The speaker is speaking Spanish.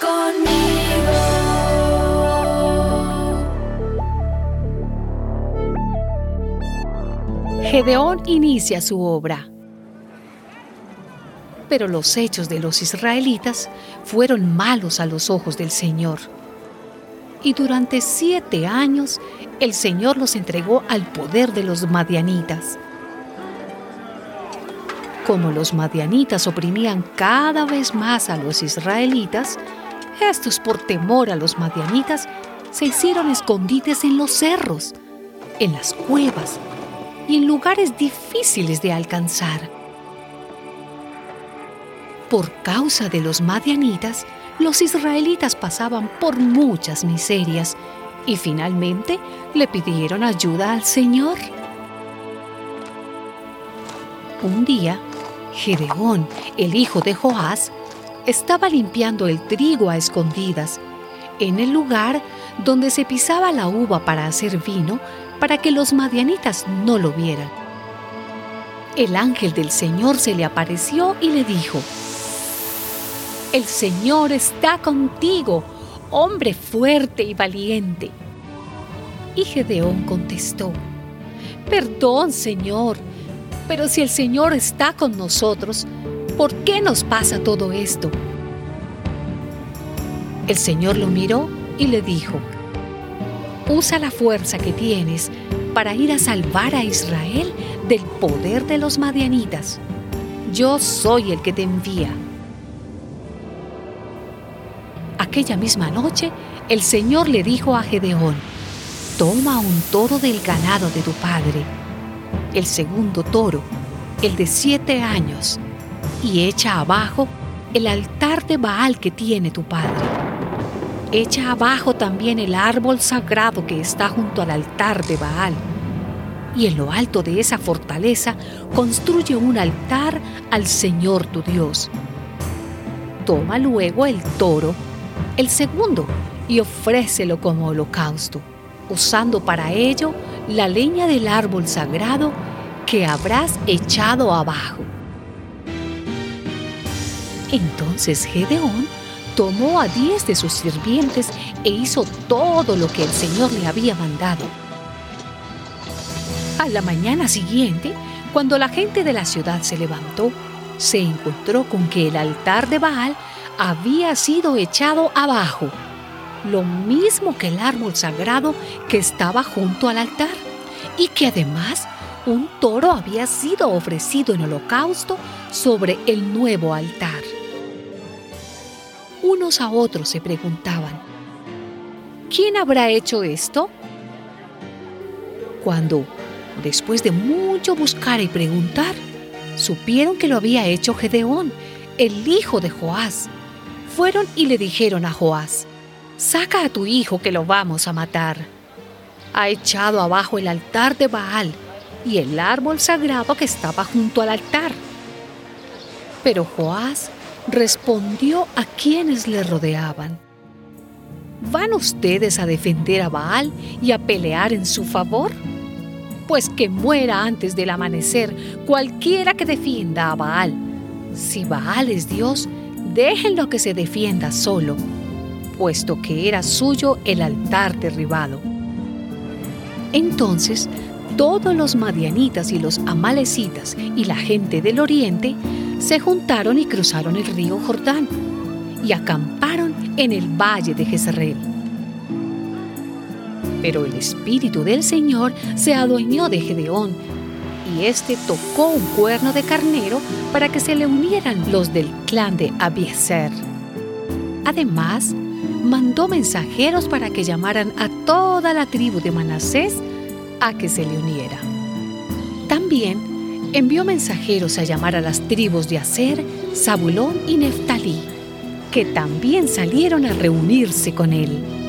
conmigo. Gedeón inicia su obra, pero los hechos de los israelitas fueron malos a los ojos del Señor. Y durante siete años el Señor los entregó al poder de los madianitas. Como los madianitas oprimían cada vez más a los israelitas, estos por temor a los madianitas se hicieron escondites en los cerros, en las cuevas y en lugares difíciles de alcanzar. Por causa de los madianitas, los israelitas pasaban por muchas miserias y finalmente le pidieron ayuda al Señor. Un día, Gedeón, el hijo de Joás, estaba limpiando el trigo a escondidas en el lugar donde se pisaba la uva para hacer vino para que los madianitas no lo vieran. El ángel del Señor se le apareció y le dijo, El Señor está contigo, hombre fuerte y valiente. Y Gedeón contestó, Perdón, Señor, pero si el Señor está con nosotros, ¿por qué nos pasa todo esto? El Señor lo miró y le dijo, usa la fuerza que tienes para ir a salvar a Israel del poder de los madianitas. Yo soy el que te envía. Aquella misma noche, el Señor le dijo a Gedeón, toma un toro del ganado de tu padre el segundo toro, el de siete años, y echa abajo el altar de Baal que tiene tu padre. Echa abajo también el árbol sagrado que está junto al altar de Baal. Y en lo alto de esa fortaleza construye un altar al Señor tu Dios. Toma luego el toro, el segundo, y ofrécelo como holocausto, usando para ello la leña del árbol sagrado que habrás echado abajo. Entonces Gedeón tomó a diez de sus sirvientes e hizo todo lo que el Señor le había mandado. A la mañana siguiente, cuando la gente de la ciudad se levantó, se encontró con que el altar de Baal había sido echado abajo lo mismo que el árbol sagrado que estaba junto al altar, y que además un toro había sido ofrecido en holocausto sobre el nuevo altar. Unos a otros se preguntaban, ¿quién habrá hecho esto? Cuando, después de mucho buscar y preguntar, supieron que lo había hecho Gedeón, el hijo de Joás, fueron y le dijeron a Joás, saca a tu hijo que lo vamos a matar. Ha echado abajo el altar de Baal y el árbol sagrado que estaba junto al altar. Pero Joás respondió a quienes le rodeaban. ¿Van ustedes a defender a Baal y a pelear en su favor? Pues que muera antes del amanecer cualquiera que defienda a Baal. Si Baal es Dios, déjenlo que se defienda solo puesto que era suyo el altar derribado. Entonces, todos los madianitas y los amalecitas y la gente del oriente se juntaron y cruzaron el río Jordán y acamparon en el valle de Jezreel. Pero el espíritu del Señor se adueñó de Gedeón y éste tocó un cuerno de carnero para que se le unieran los del clan de Abiezer. Además, mandó mensajeros para que llamaran a toda la tribu de Manasés a que se le uniera. También envió mensajeros a llamar a las tribus de Aser, Zabulón y Neftalí, que también salieron a reunirse con él.